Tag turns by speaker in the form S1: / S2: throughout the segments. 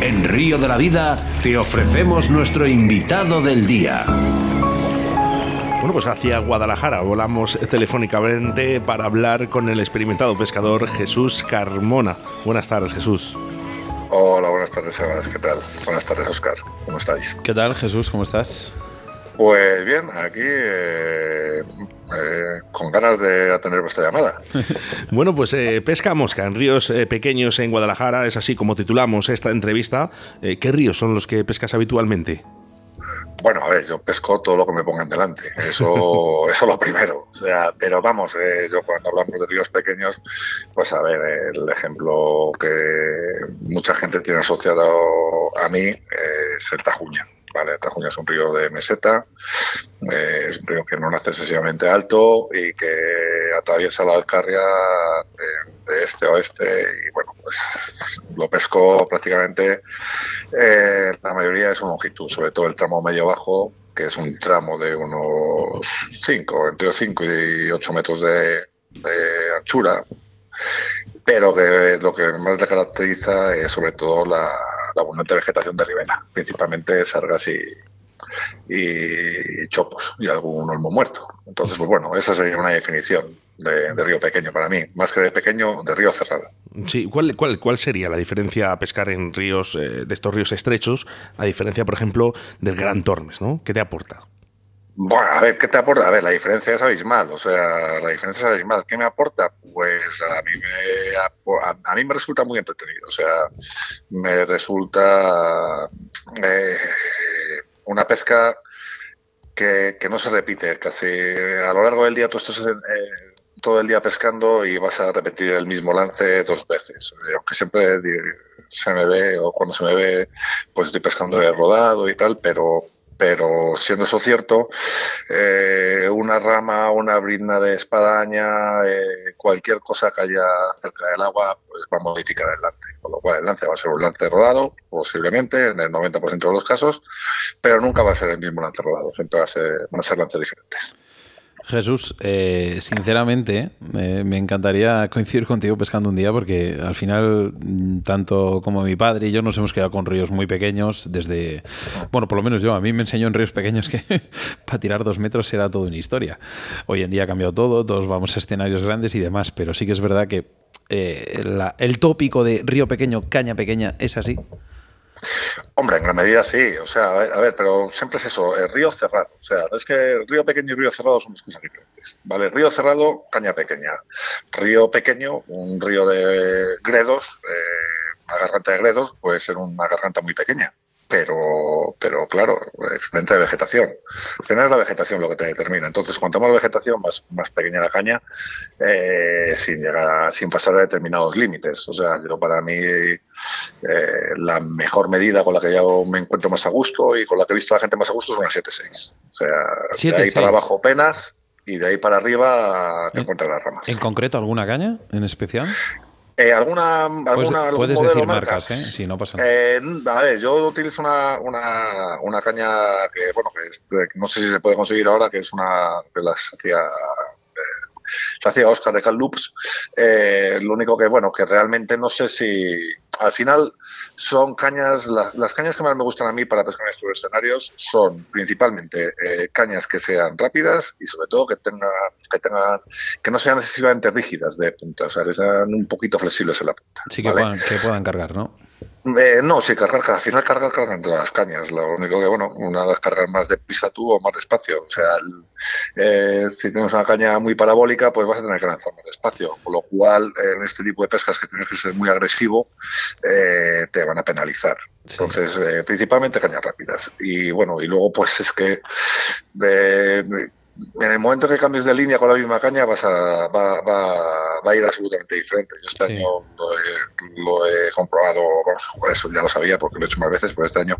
S1: En Río de la Vida te ofrecemos nuestro invitado del día.
S2: Bueno, pues hacia Guadalajara volamos telefónicamente para hablar con el experimentado pescador Jesús Carmona. Buenas tardes, Jesús.
S3: Hola, buenas tardes, Sebas. ¿Qué tal? Buenas tardes, Oscar. ¿Cómo estáis?
S4: ¿Qué tal, Jesús? ¿Cómo estás?
S3: Pues bien, aquí eh, eh, con ganas de atender vuestra llamada.
S2: bueno, pues eh, pesca mosca en ríos pequeños en Guadalajara, es así como titulamos esta entrevista. ¿Qué ríos son los que pescas habitualmente?
S3: Bueno, a ver, yo pesco todo lo que me pongan delante, eso, eso lo primero. O sea, pero vamos, yo cuando hablamos de ríos pequeños, pues a ver, el ejemplo que mucha gente tiene asociado a mí es el Tajuña. ¿Vale? Tajuña es un río de meseta, eh, es un río que no nace excesivamente alto y que atraviesa la Alcarria de, este a oeste y bueno, pues lo pesco prácticamente eh, la mayoría de su longitud, sobre todo el tramo medio-bajo, que es un tramo de unos 5, entre 5 y 8 metros de, de anchura, pero que lo que más le caracteriza es sobre todo la, abundante vegetación de ribera, principalmente sargas y, y chopos y algún olmo muerto. Entonces, pues bueno, esa sería una definición de, río pequeño para mí, más que de pequeño, de río cerrado.
S2: Sí, ¿cuál, cuál, cuál sería la diferencia a pescar en ríos, eh, de estos ríos estrechos, a diferencia, por ejemplo, del Gran Tormes, ¿no? ¿Qué te aporta?
S3: Bueno, a ver, ¿qué te aporta? A ver, la diferencia es abismal, o sea, la diferencia es abismal. ¿Qué me aporta? Pues a mí me, a, mí me resulta muy entretenido, o sea, me resulta eh, una pesca que, no se repite casi a lo largo del día tú estás eh, todo el día pescando y vas a repetir el mismo lance dos veces, aunque siempre se me ve o cuando se me ve pues estoy pescando de rodado y tal, pero pero siendo eso cierto, eh, una rama, una brizna de espadaña, eh, cualquier cosa que haya cerca del agua, pues va a modificar el lance. Con lo cual el lance va a ser un lance rodado, posiblemente, en el 90% de los casos, pero nunca va a ser el mismo lance rodado, siempre va a ser, van a ser lances diferentes.
S4: Jesús, eh, sinceramente, me encantaría coincidir contigo pescando un día porque al final, mm, tanto como mi padre y yo nos hemos quedado con ríos muy pequeños desde, bueno, por lo menos yo, a mí me enseñó en ríos pequeños que para tirar dos metros era todo una historia. Hoy en día ha cambiado todo, todos vamos a escenarios grandes y demás, pero sí que es verdad que eh, el tópico de río pequeño, caña pequeña, es así.
S3: Hombre, en gran medida sí. O sea, a ver, pero siempre es eso, el río cerrado. O sea, es que río pequeño y río cerrado son dos cosas diferentes. ¿Vale? Río cerrado, caña pequeña. Río pequeño, un río de gredos, eh, una garganta de gredos, puede ser una garganta muy pequeña pero, pero claro, excelente de vegetación. Tener la vegetación lo que te determina. Entonces, cuanto más vegetación, más, más pequeña la caña, eh, sin llegar sin pasar a determinados límites. O sea, yo para mí eh, la mejor medida con la que yo me encuentro más a gusto y con la que he visto a la gente más a gusto es una 7-6. O sea, de ahí para abajo penas y de ahí para arriba te encuentras las ramas.
S4: ¿En concreto alguna caña en especial?
S3: Eh, ¿Alguna, alguna
S4: puedes, decir marcas, ¿eh? Si no pasa nada.
S3: Eh, a ver, yo utilizo una, una, una caña que, bueno, que no sé si se puede conseguir ahora, que es una que las hacía se hacía Oscar de Loops. Eh, lo único que, bueno, que realmente no sé si al final son cañas, las, cañas que más me gustan a mí para pescar en estos escenarios son principalmente eh, cañas que sean rápidas y sobre todo que tengan, que tengan, que no sean excesivamente rígidas de punta, o sea, que sean un poquito flexibles en la punta.
S4: Sí, que, puedan, que puedan cargar, ¿no?
S3: Eh, no, sí, cargar, al final cargar, cargar entre las cañas. Lo único que, bueno, una vez cargar más de pisa tú o más despacio. O sea, eh, si tienes una caña muy parabólica, pues vas a tener que lanzar más despacio. Con lo cual, en este tipo de pescas que tienes que ser muy agresivo, eh, te van a penalizar. Entonces, principalmente cañas rápidas. Y bueno, y luego, pues es que en el momento que cambies de línea con la misma caña vas a, va, va, va a ir absolutamente diferente. Yo este año lo he, comprobado, eso ya lo sabía porque lo he hecho más veces, pero este año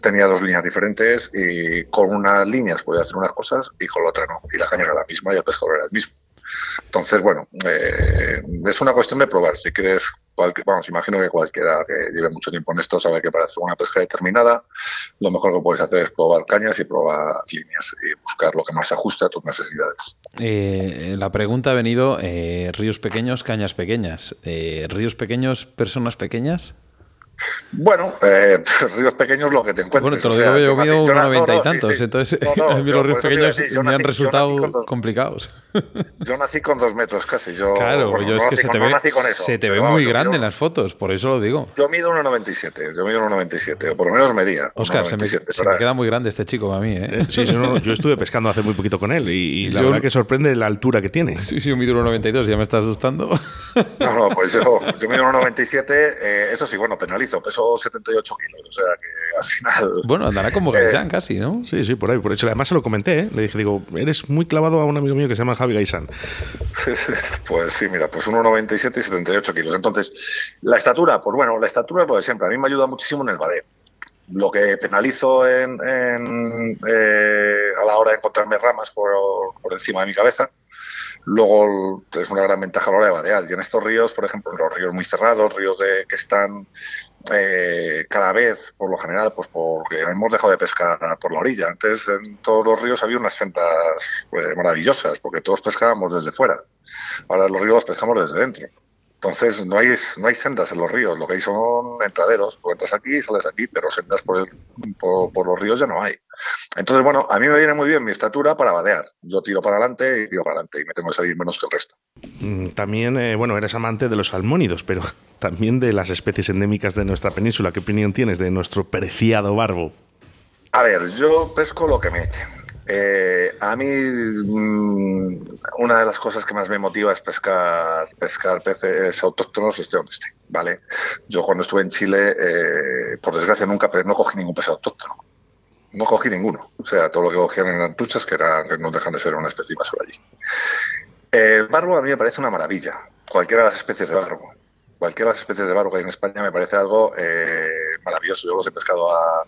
S3: tenía dos líneas diferentes y con unas líneas podía hacer unas cosas y con la otra no. Y la caña era la misma y el pescador era el mismo. Entonces, bueno, eh, es una cuestión de probar. Si quieres, vamos, imagino que cualquiera que lleve mucho tiempo en esto sabe que para hacer una pesca determinada, lo mejor que puedes hacer es probar cañas y probar líneas y buscar lo que más se ajuste a tus necesidades.
S4: Eh, la pregunta ha venido, eh, ríos pequeños, cañas pequeñas. ¿Ríos pequeños, personas pequeñas?
S3: Bueno, eh, ríos pequeños lo que te encuentras.
S4: Bueno, te lo digo, yo mido unos noventa y tantos, entonces a mí los ríos pequeños me han resultado complicados.
S3: Yo nací con dos metros casi. Yo,
S4: claro, yo es que se te ve, se te ve muy grande en las fotos, por eso lo digo.
S3: Yo mido 1,97, yo mido 1,97, o por lo menos medía.
S4: Oscar, se, me, se me, queda muy grande este chico a mí. ¿eh?
S2: eh sí, yo estuve pescando hace muy poquito con él y, la verdad que sorprende la altura que tiene.
S4: Sí, sí, yo mido 1,92, ya me está asustando.
S3: No, no, pues yo, yo mido 1,97, eh, eso sí, bueno, penalizo, peso 78 kilos, o sea que al final...
S4: Bueno, andará como Gaisán casi, ¿no?
S2: Sí, sí, por ahí, por eso. Además se lo comenté, ¿eh? le dije, digo, eres muy clavado a un amigo mío que se llama Javi Gaisán.
S3: Sí, sí, pues sí, mira, pues 1,97 y 78 kilos. Entonces, la estatura, pues bueno, la estatura es lo de siempre. A mí me ayuda muchísimo en el badeo. Lo que penalizo en, eh, a la hora de encontrarme ramas por, por encima de mi cabeza, Luego es una gran ventaja a la hora de vadear. Y en estos ríos, por ejemplo, en los ríos muy cerrados, ríos de, que están eh, cada vez, por lo general, pues porque hemos dejado de pescar por la orilla. Antes en todos los ríos había unas sendas pues, maravillosas, porque todos pescábamos desde fuera. Ahora los ríos pescamos desde dentro. Entonces no hay, no hay sendas en los ríos, lo que hay son entraderos. Tú entras aquí y sales aquí, pero sendas por, por, los ríos ya no hay. Entonces, bueno, a mí me viene muy bien mi estatura para vadear. Yo tiro para adelante y tiro para adelante y me tengo que salir menos que el resto.
S2: Mm, también, eh, bueno, eres amante de los salmónidos, pero también de las especies endémicas de nuestra península. ¿Qué opinión tienes de nuestro preciado barbo?
S3: A ver, yo pesco lo que me echen. Eh, a mí mm, una de las cosas que más me motiva es pescar, pescar peces autóctonos, esté donde esté, ¿vale? Yo cuando estuve en Chile, eh, por desgracia nunca no cogí ningún pez autóctono. No cogí ninguno. O sea, todo lo que cogían eran truchas que, eran, no dejan de ser una especie basura allí. El barbo a mí me parece una maravilla. Cualquiera de las especies de barbo. Cualquiera de las especies de barbo que hay en España me parece algo eh, maravilloso. Yo los he pescado a,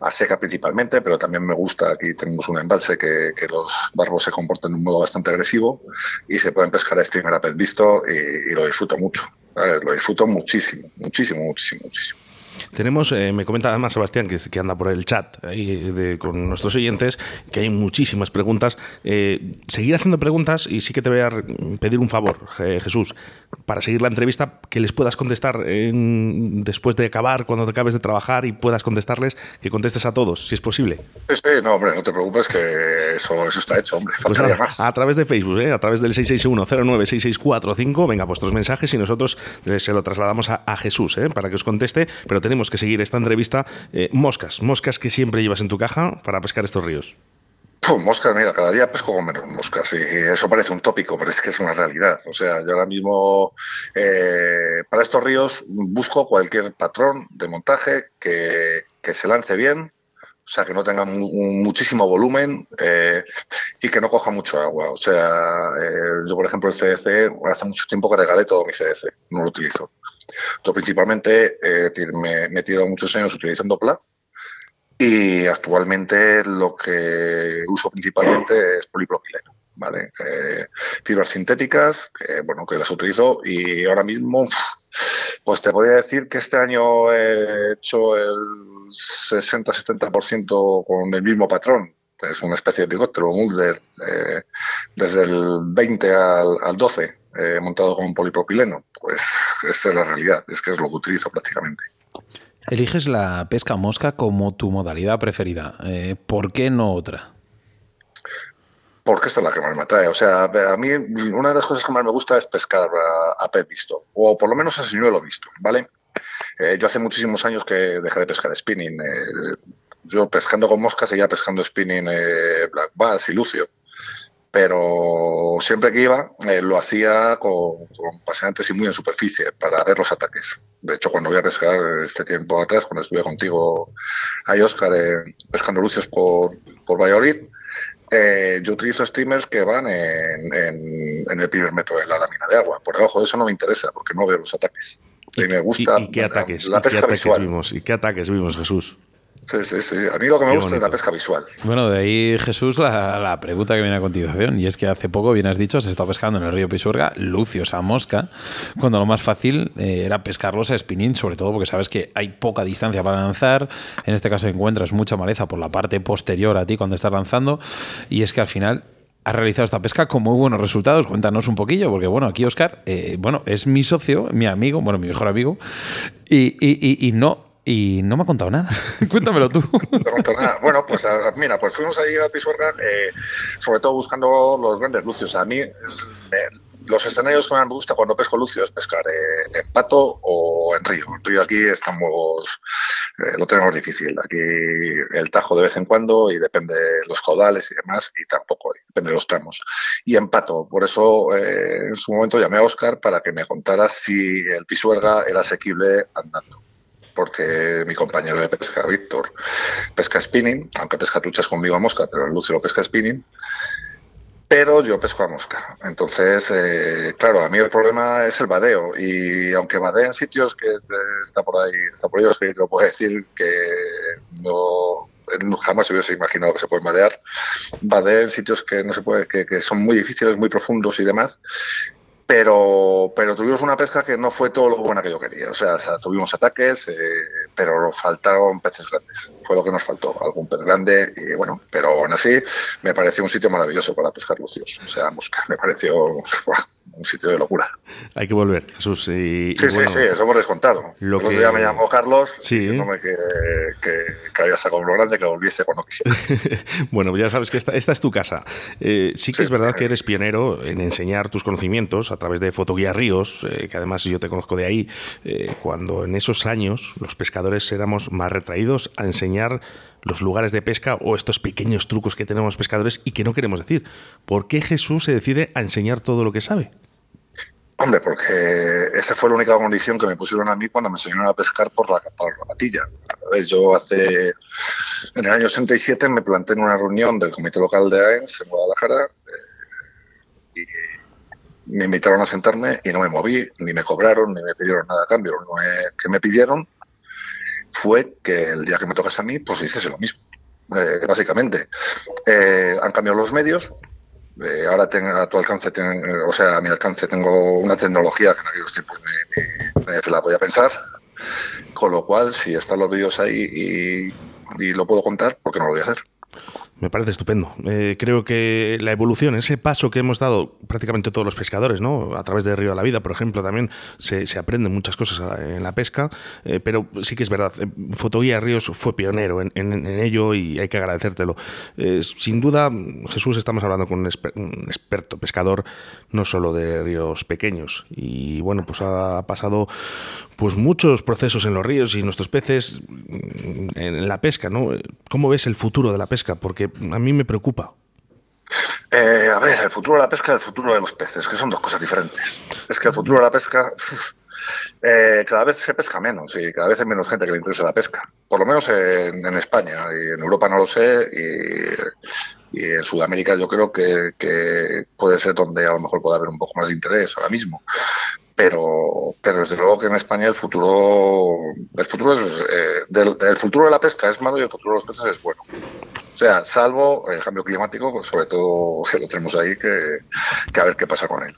S3: a seca principalmente, pero también me gusta, aquí tenemos un embalse que, los barbos se comportan de un modo bastante agresivo y se pueden pescar a streamer a pez visto y, lo disfruto mucho, lo disfruto muchísimo, muchísimo, muchísimo, muchísimo.
S2: Tenemos, eh, me comenta además Sebastián, que, que, anda por el chat ahí con nuestros oyentes, que hay muchísimas preguntas. Eh, seguir haciendo preguntas y sí que te voy a pedir un favor, Jesús, para seguir la entrevista, que les puedas contestar después de acabar, cuando te acabes de trabajar y puedas contestarles, que contestes a todos, si es posible.
S3: Sí, no, hombre, no te preocupes, que eso, eso está hecho, hombre. Pues a, más.
S2: a, través de Facebook, ¿eh? a través del 661-096645, venga, vuestros mensajes y nosotros se lo trasladamos a, a Jesús para que os conteste, pero tenemos que seguir esta entrevista. Eh, moscas, moscas que siempre llevas en tu caja para pescar estos ríos.
S3: moscas, mira, cada día pesco con menos moscas y eso parece un tópico, pero es que es una realidad. O sea, yo ahora mismo eh, para estos ríos busco cualquier patrón de montaje que se lance bien, o sea, que no tenga muchísimo volumen eh, y que no coja mucho agua. O sea, yo, por ejemplo, el CDC, hace mucho tiempo que regalé todo mi CDC, no lo utilizo. Yo principalmente eh, me he metido muchos años utilizando PLA y actualmente lo que uso principalmente es polipropileno. ¿Vale? Eh, fibras sintéticas, que, bueno, que las utilizo y ahora mismo, pues te podría decir que este año he hecho el 60-70% con el mismo patrón. Es una especie de helicóptero, Mulder, eh, desde el 20 al, al 12 eh, montado con polipropileno. Pues esa es la realidad, es que es lo que utilizo prácticamente.
S4: Eliges la pesca mosca como tu modalidad preferida. Eh, ¿Por qué no otra?
S3: Porque esta es la que más me atrae. O sea, a mí una de las cosas que más me gusta es pescar a, pez visto, o por lo menos a señuelo visto, ¿vale? Eh, yo hace muchísimos años que dejé de pescar spinning. yo pescando con moscas seguía pescando spinning black bass y lucio pero siempre que iba eh, lo hacía con, paseantes y muy en superficie para ver los ataques. De hecho, cuando voy a pescar este tiempo atrás, cuando estuve contigo ahí, Oscar, eh, pescando lucios por, por Valladolid, eh, yo utilizo streamers que van en, en, el primer metro de la lámina de agua. Por debajo de eso no me interesa porque no veo los ataques. Y, me gusta
S2: qué ataques, la, pesca visual. Vimos, ¿Y qué ataques vimos, Jesús?
S3: Sí, sí, sí. A mí lo que me gusta es la pesca visual.
S4: Bueno, de ahí, Jesús, la, pregunta que viene a continuación. Y es que hace poco, bien has dicho, se está pescando en el río Pisuerga lucios a mosca, cuando lo más fácil eh, era pescarlos a spinning, sobre todo porque sabes que hay poca distancia para lanzar. En este caso encuentras mucha maleza por la parte posterior a ti cuando estás lanzando. Y es que al final has realizado esta pesca con muy buenos resultados. Cuéntanos un poquillo, porque bueno, aquí Oscar, eh, bueno, es mi socio, mi amigo, bueno, mi mejor amigo, y, y, y no y no me ha contado nada. Cuéntamelo tú.
S3: no me ha contado nada. Bueno, pues mira, pues fuimos ahí a Pisuerga, eh, sobre todo buscando los grandes lucios. A mí, es, los escenarios que más me gusta cuando pesco lucio es pescar eh, en pato o en río. En río aquí estamos, eh, lo tenemos difícil. Aquí el tajo de vez en cuando y depende de los caudales y demás, y tampoco, depende de los tramos. Y en pato, por eso eh, en su momento llamé a Oscar para que me contara si el Pisuerga era asequible andando porque mi compañero de pesca, Víctor, pesca spinning, aunque pesca truchas conmigo a mosca, pero el Lucio lo pesca spinning, pero yo pesco a mosca. Entonces, eh, claro, a mí el problema es el vadeo. Y aunque vadee en sitios que está por ahí, está por ahí, os lo puedo decir que no jamás se hubiese imaginado que se puede vadear. Vadea en sitios que no se puede, que, que son muy difíciles, muy profundos y demás pero, pero tuvimos una pesca que no fue todo lo buena que yo quería. O sea, tuvimos ataques, eh, pero faltaron peces grandes. Fue lo que nos faltó, algún pez grande. Y bueno, pero aún así me pareció un sitio maravilloso para pescar lucios. O sea, me pareció un sitio de locura.
S2: Hay que volver, Jesús.
S3: Y, sí, sí, sí, eso hemos descontado. Lo El otro día me llamó Carlos
S2: sí.
S3: diciéndome que, que, que, había sacado lo grande, que volviese cuando quisiera.
S2: bueno, ya sabes que esta, esta es tu casa. Eh, sí que sí, es verdad que eres pionero en enseñar tus conocimientos a través de Fotoguía Ríos, eh, que además yo te conozco de ahí, eh, cuando en esos años los pescadores éramos más retraídos a enseñar los lugares de pesca o estos pequeños trucos que tenemos pescadores y que no queremos decir. ¿Por qué Jesús se decide a enseñar todo lo que sabe?
S3: Hombre, porque esa fue la única condición que me pusieron a mí cuando me enseñaron a pescar por la, por la patilla. Yo hace, en el año 67 me planté en una reunión del comité local de AENS en Guadalajara eh, y me invitaron a sentarme y no me moví, ni me cobraron, ni me pidieron nada a cambio. Lo que me pidieron fue que el día que me tocase a mí, pues hiciese lo mismo, eh, básicamente. Eh, han cambiado los medios, eh, ahora tengo, a tu alcance, o sea, a mi alcance tengo una tecnología que en aquellos tiempos me, la voy a pensar, con lo cual, si están los vídeos ahí y, y lo puedo contar, ¿por qué no lo voy a hacer?
S2: Me parece estupendo. Eh, creo que la evolución, ese paso que hemos dado prácticamente todos los pescadores, ¿no? A través de Río de la Vida, por ejemplo, también se, aprenden muchas cosas en la pesca, eh, pero sí que es verdad, eh, Fotoguía Ríos fue pionero en, ello y hay que agradecértelo. sin duda, Jesús, estamos hablando con un, experto pescador, no solo de ríos pequeños. Y bueno, pues ha pasado pues muchos procesos en los ríos y nuestros peces en la pesca, ¿no? ¿Cómo ves el futuro de la pesca? Porque a mí me preocupa.
S3: Eh, a ver, el futuro de la pesca y el futuro de los peces, que son dos cosas diferentes. Es que el futuro de la pesca, eh, cada vez se pesca menos y cada vez hay menos gente que le interesa la pesca. Por lo menos en, España y en Europa no lo sé y, en Sudamérica yo creo que, puede ser donde a lo mejor puede haber un poco más de interés ahora mismo pero, pero desde luego que en España el futuro, el futuro es, eh, del, futuro de la pesca es malo y el futuro de los peces es bueno. O sea, salvo el cambio climático, sobre todo que lo tenemos ahí, que, a ver qué pasa con él.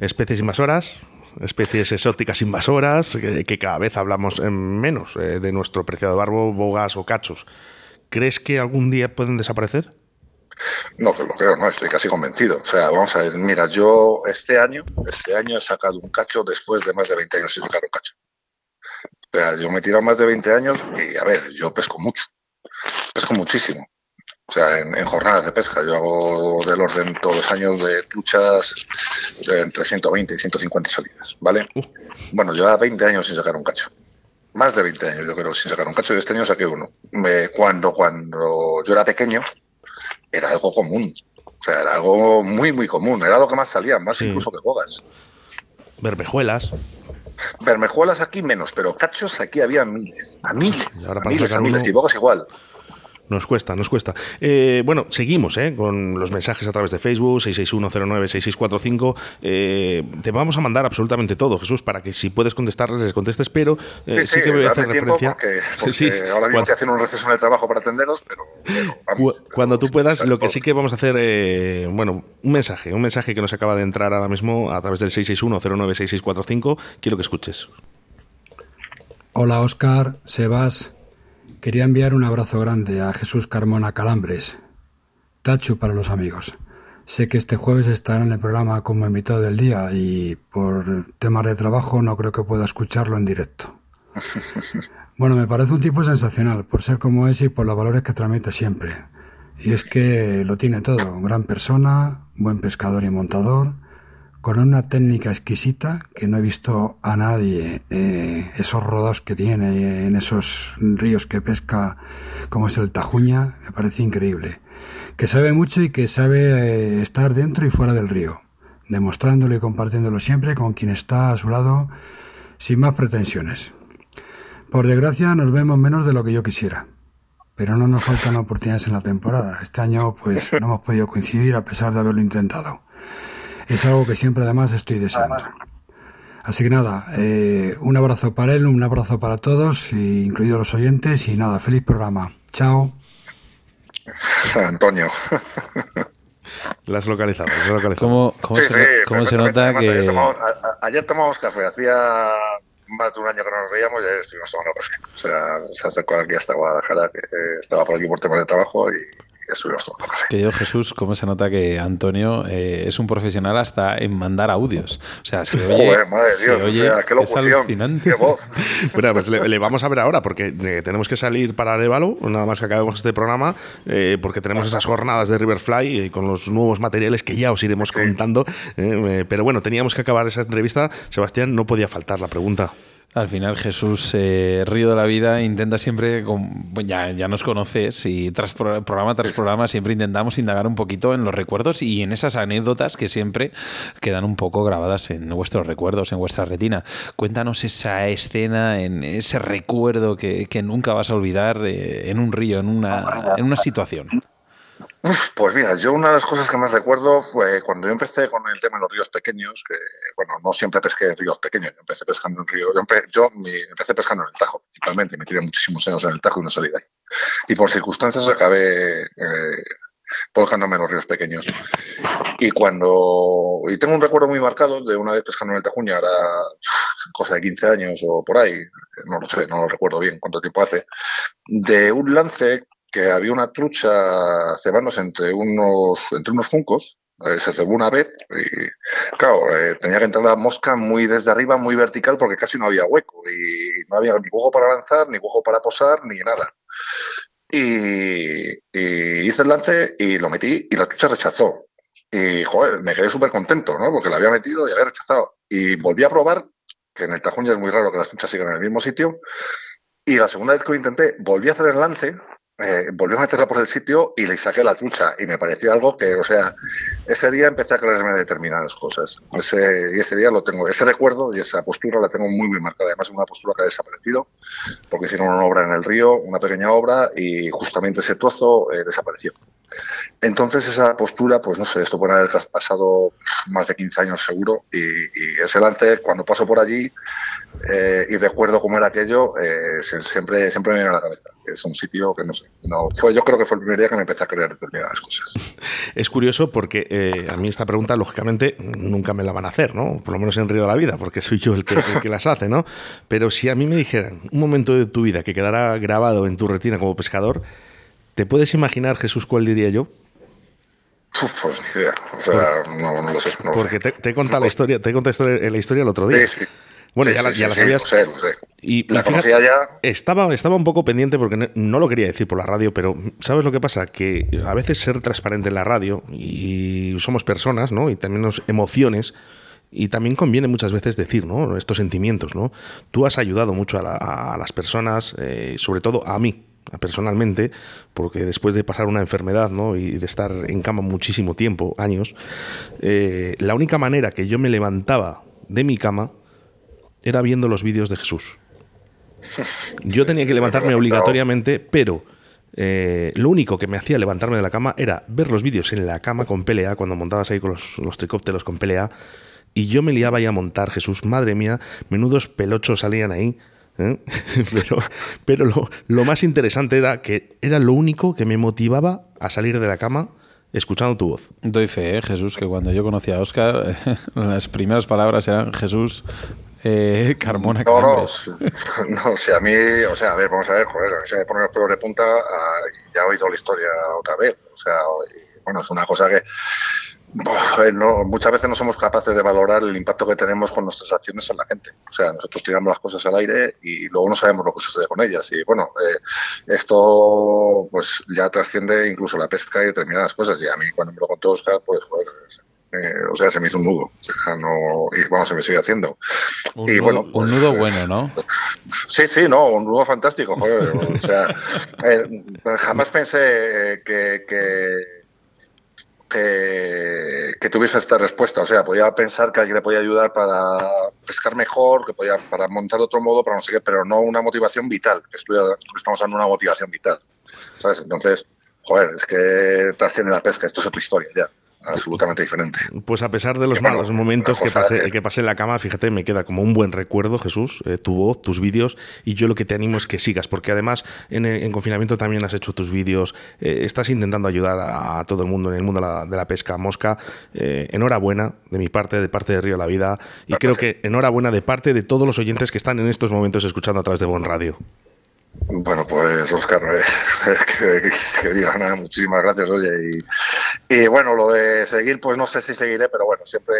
S2: Especies invasoras, especies exóticas invasoras, que, cada vez hablamos menos eh, de nuestro preciado barbo, bogas o cachos. ¿Crees que algún día pueden desaparecer?
S3: No, que lo creo, no, estoy casi convencido. O sea, vamos a ver, mira, yo este año, este año he sacado un cacho después de más de 20 años sin sacar un cacho. O sea, yo me he tirado más de 20 años y, a ver, yo pesco mucho, pesco muchísimo. O sea, en, jornadas de pesca. Yo hago del orden todos los años de truchas entre 120 y 150 salidas, ¿vale? Uh. Bueno, yo 20 años sin sacar un cacho. Más de 20 años, yo creo, sin sacar un cacho. Y este año saqué uno. cuando, cuando yo era pequeño, era algo común. O sea, era algo muy, muy común. Era lo que más salía, más incluso que bogas.
S2: Bermejuelas.
S3: Bermejuelas aquí menos, pero cachos aquí había miles. A miles. a miles, a miles. Y bogas igual.
S2: Nos cuesta, nos cuesta. Eh, bueno, seguimos ¿eh? con los mensajes a través de Facebook, 661096645. Eh, te vamos a mandar absolutamente todo, Jesús, para que si puedes contestarles, les contestes, pero eh, sí, que voy a hacer referencia.
S3: Porque, ahora mismo estoy haciendo un receso en el trabajo para atenderos, pero.
S2: cuando tú puedas, lo que sí que vamos a hacer, bueno, un mensaje, un mensaje que nos acaba de entrar ahora mismo a través del 661096645. Quiero que escuches.
S5: Hola, Oscar, Sebas. Quería enviar un abrazo grande a Jesús Carmona Calambres. Tachu para los amigos. Sé que este jueves estará en el programa como invitado del día y por temas de trabajo no creo que pueda escucharlo en directo. Bueno, me parece un tipo sensacional por ser como es y por los valores que transmite siempre. Y es que lo tiene todo, gran persona, buen pescador y montador, con una técnica exquisita que no he visto a nadie, eh, esos rodos que tiene en esos ríos que pesca como es el Tajuña, me parece increíble. Que sabe mucho y que sabe eh, estar dentro y fuera del río, demostrándolo y compartiéndolo siempre con quien está a su lado sin más pretensiones. Por desgracia nos vemos menos de lo que yo quisiera, pero no nos faltan oportunidades en la temporada. Este año pues no hemos podido coincidir a pesar de haberlo intentado. Es algo que siempre además estoy deseando. Así que nada, eh, un abrazo para él, un abrazo para todos, incluidos los oyentes, y nada, feliz programa. Chao.
S3: Antonio.
S2: La has localizado, la has localizado.
S4: ¿Cómo, cómo
S3: Sí,
S4: se,
S3: sí,
S4: cómo se
S3: perfectamente.
S4: nota
S3: Además, ayer
S4: que...
S3: tomamos- a- a- ayer tomamos café, hacía más de un año que no nos veíamos y ayer estuvimos tomando café. O sea, se acercó aquí hasta Guadalajara, que eh, estaba por aquí por temas de trabajo y estuvimos tomando café.
S4: Que yo, Jesús, cómo se nota que Antonio eh, es un profesional hasta en mandar audios. O sea, se oye,
S3: Joder, madre de
S4: se
S3: Dios, o
S4: oye-
S3: sea, qué locución, qué voz.
S2: Bueno, pues le, le vamos a ver ahora porque eh, tenemos que salir para Arevalo, nada más que acabemos este programa, eh, porque tenemos esas jornadas de Riverfly eh, con los nuevos materiales que ya os iremos contando. pero bueno, teníamos que acabar esa entrevista. Sebastián, no podía faltar la pregunta.
S4: Al final Jesús, eh, Río de la Vida, intenta siempre, pues ya, ya nos conoces y tras pro- programa tras programa siempre intentamos indagar un poquito en los recuerdos y en esas anécdotas que siempre quedan un poco grabadas en vuestros recuerdos, en vuestra retina. Cuéntanos esa escena, en ese recuerdo que, que nunca vas a olvidar eh, en un río, en una, en una situación.
S3: Pues mira, yo una de las cosas que más recuerdo fue cuando yo empecé con el tema de los ríos pequeños, que bueno, no siempre pesqué en ríos pequeños, yo empecé pescando en río, yo, empe- yo empecé pescando en el Tajo, principalmente, me tiré muchísimos años en el Tajo y no salí de ahí. Y por circunstancias acabé eh, en los ríos pequeños. Y cuando, y tengo un recuerdo muy marcado de una vez pescando en el Tajuña, era cosa de 15 años o por ahí, no lo sé, no lo recuerdo bien cuánto tiempo hace, de un lance que había una trucha cebándose entre unos, entre unos juncos. eh, se cebó una vez y, claro, eh, tenía que entrar la mosca muy desde arriba, muy vertical, porque casi no había hueco y no había ni hueco para lanzar, ni hueco para posar, ni nada. Y, y hice el lance y lo metí y la trucha rechazó. Y, joder, me quedé súper contento, ¿no? Porque la había metido y había rechazado. Y volví a probar, que en el Tajón ya es muy raro que las truchas sigan en el mismo sitio. Y la segunda vez que lo intenté, volví a hacer el lance, eh, volví a meterla por el sitio y le saqué la trucha. Y me pareció algo que, o sea, ese día empecé a creerme determinadas cosas. Ese, y ese día lo tengo, ese recuerdo y esa postura la tengo muy, muy marcada. Además, es una postura que ha desaparecido, porque hicieron una obra en el río, una pequeña obra, y justamente ese trozo eh, desapareció. Entonces, esa postura, pues no sé, esto puede haber pasado más de 15 años seguro. Y, y ese lance, cuando paso por allí eh, y recuerdo cómo era aquello, eh, siempre, siempre me viene a la cabeza. Es un sitio que no sé. No, fue, yo creo que fue el primer día que me empecé a creer determinadas cosas.
S2: Es curioso porque eh, a mí esta pregunta, lógicamente, nunca me la van a hacer, ¿no? Por lo menos en Río de la Vida, porque soy yo el que, el que las hace, ¿no? Pero si a mí me dijeran un momento de tu vida que quedará grabado en tu retina como pescador, ¿te puedes imaginar, Jesús, cuál diría yo?
S3: Uf, pues ni idea. O sea, no, no lo sé. No lo
S2: Porque
S3: sé.
S2: te, te he contado la historia, te he contado la historia, el otro día.
S3: Sí, sí.
S2: Bueno,
S3: Sí,
S2: ya, la, ya
S3: sí,
S2: la sabías.
S3: Lo sé, lo sé.
S2: Y,
S3: La
S2: y fíjate,
S3: conocía ya.
S2: Estaba, estaba un poco pendiente porque no- no lo quería decir por la radio, pero ¿sabes lo que pasa? Que a veces ser transparente en la radio y somos personas, ¿no? Y también nos emociones. Y también conviene muchas veces decir, ¿no? Estos sentimientos, ¿no? Tú has ayudado mucho a, la- a las personas, eh, sobre todo a mí, personalmente, porque después de pasar una enfermedad, ¿no? Y de estar en cama muchísimo tiempo, años, eh, la única manera que yo me levantaba de mi cama era viendo los vídeos de Jesús. Yo tenía que levantarme obligatoriamente, pero eh, lo único que me hacía levantarme de la cama era ver los vídeos en la cama con PLA, cuando montabas ahí con los, los tricópteros con PLA, y yo me liaba ahí a montar, Jesús, madre mía, menudos pelochos salían ahí. ¿Eh? Pero, pero lo, lo más interesante era que era lo único que me motivaba a salir de la cama escuchando tu voz.
S4: Doy fe, ¿eh, Jesús, que cuando yo conocí a Oscar, las primeras palabras eran Jesús eh, Carmona
S3: No, no, no, o sea, a mí, o sea, a ver, vamos a ver, joder, se me ponen los pelos de punta ah, y ya he oído la historia otra vez. O sea, y, bueno, es una cosa que no, muchas veces no somos capaces de valorar el impacto que tenemos con nuestras acciones en la gente. O sea, nosotros tiramos las cosas al aire y luego no sabemos lo que sucede con ellas. Y bueno, eh, esto pues ya trasciende incluso la pesca y determinadas cosas. Y a mí cuando me lo contó Oscar, pues joder, eh, o sea, se me hizo un nudo. O sea, no, y bueno, se me sigue haciendo.
S4: Un, y, nudo, bueno, un pues, nudo bueno, ¿no?
S3: Sí, sí, no, un nudo fantástico. Joder, o sea, eh, jamás pensé que, que que, tuviese esta respuesta. O sea, podía pensar que alguien le podía ayudar para pescar mejor, que podía para montar de otro modo, para no sé qué, pero no una motivación vital. Que estamos hablando de una motivación vital. ¿Sabes? Entonces, joder, es que trasciende la pesca. Esto es otra historia ya absolutamente diferente.
S2: Pues a pesar de los malos momentos que pasé, que pasé en la cama, fíjate, me queda como un buen recuerdo, Jesús, eh, tu voz, tus vídeos, y yo lo que te animo es que sigas, porque además en, confinamiento también has hecho tus vídeos, eh, estás intentando ayudar a, todo el mundo en el mundo de la, pesca mosca. Eh, enhorabuena de mi parte, de parte de Río La Vida, y creo que enhorabuena de parte de todos los oyentes que están en estos momentos escuchando a través de Bon Radio.
S3: Bueno, pues Oscar, eh, que, que, diga nada, muchísimas gracias, oye. Y, y, bueno, lo de seguir, pues no sé si seguiré, pero bueno, siempre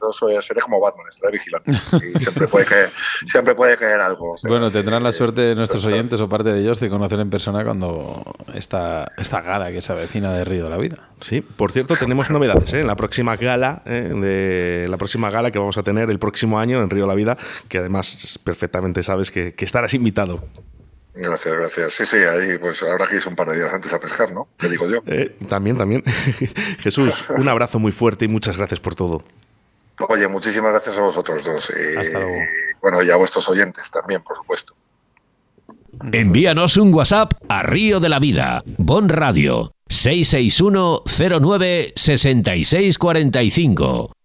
S3: yo soy, seré como Batman, estaré vigilante. Y siempre puede caer, siempre puede caer algo.
S4: bueno, tendrán la suerte de nuestros oyentes o parte de ellos de conocer en persona cuando esta, esta gala que se avecina de Río de la Vida.
S2: Sí, por cierto, tenemos novedades ¿eh? en la próxima gala, ¿eh? de la próxima gala que vamos a tener el próximo año en Río de la Vida, que además perfectamente sabes que, que estarás invitado.
S3: Gracias, gracias. Sí, sí, ahí pues habrá que ir un par de días antes a pescar, ¿no? ¿Qué digo yo?
S2: Eh, también, también. Jesús, un abrazo muy fuerte y muchas gracias por todo.
S3: Oye, muchísimas gracias a vosotros dos. Y, Hasta luego. bueno, y a vuestros oyentes también, por supuesto.
S1: Envíanos un WhatsApp a Río de la Vida, Bon Radio, 661 09 6645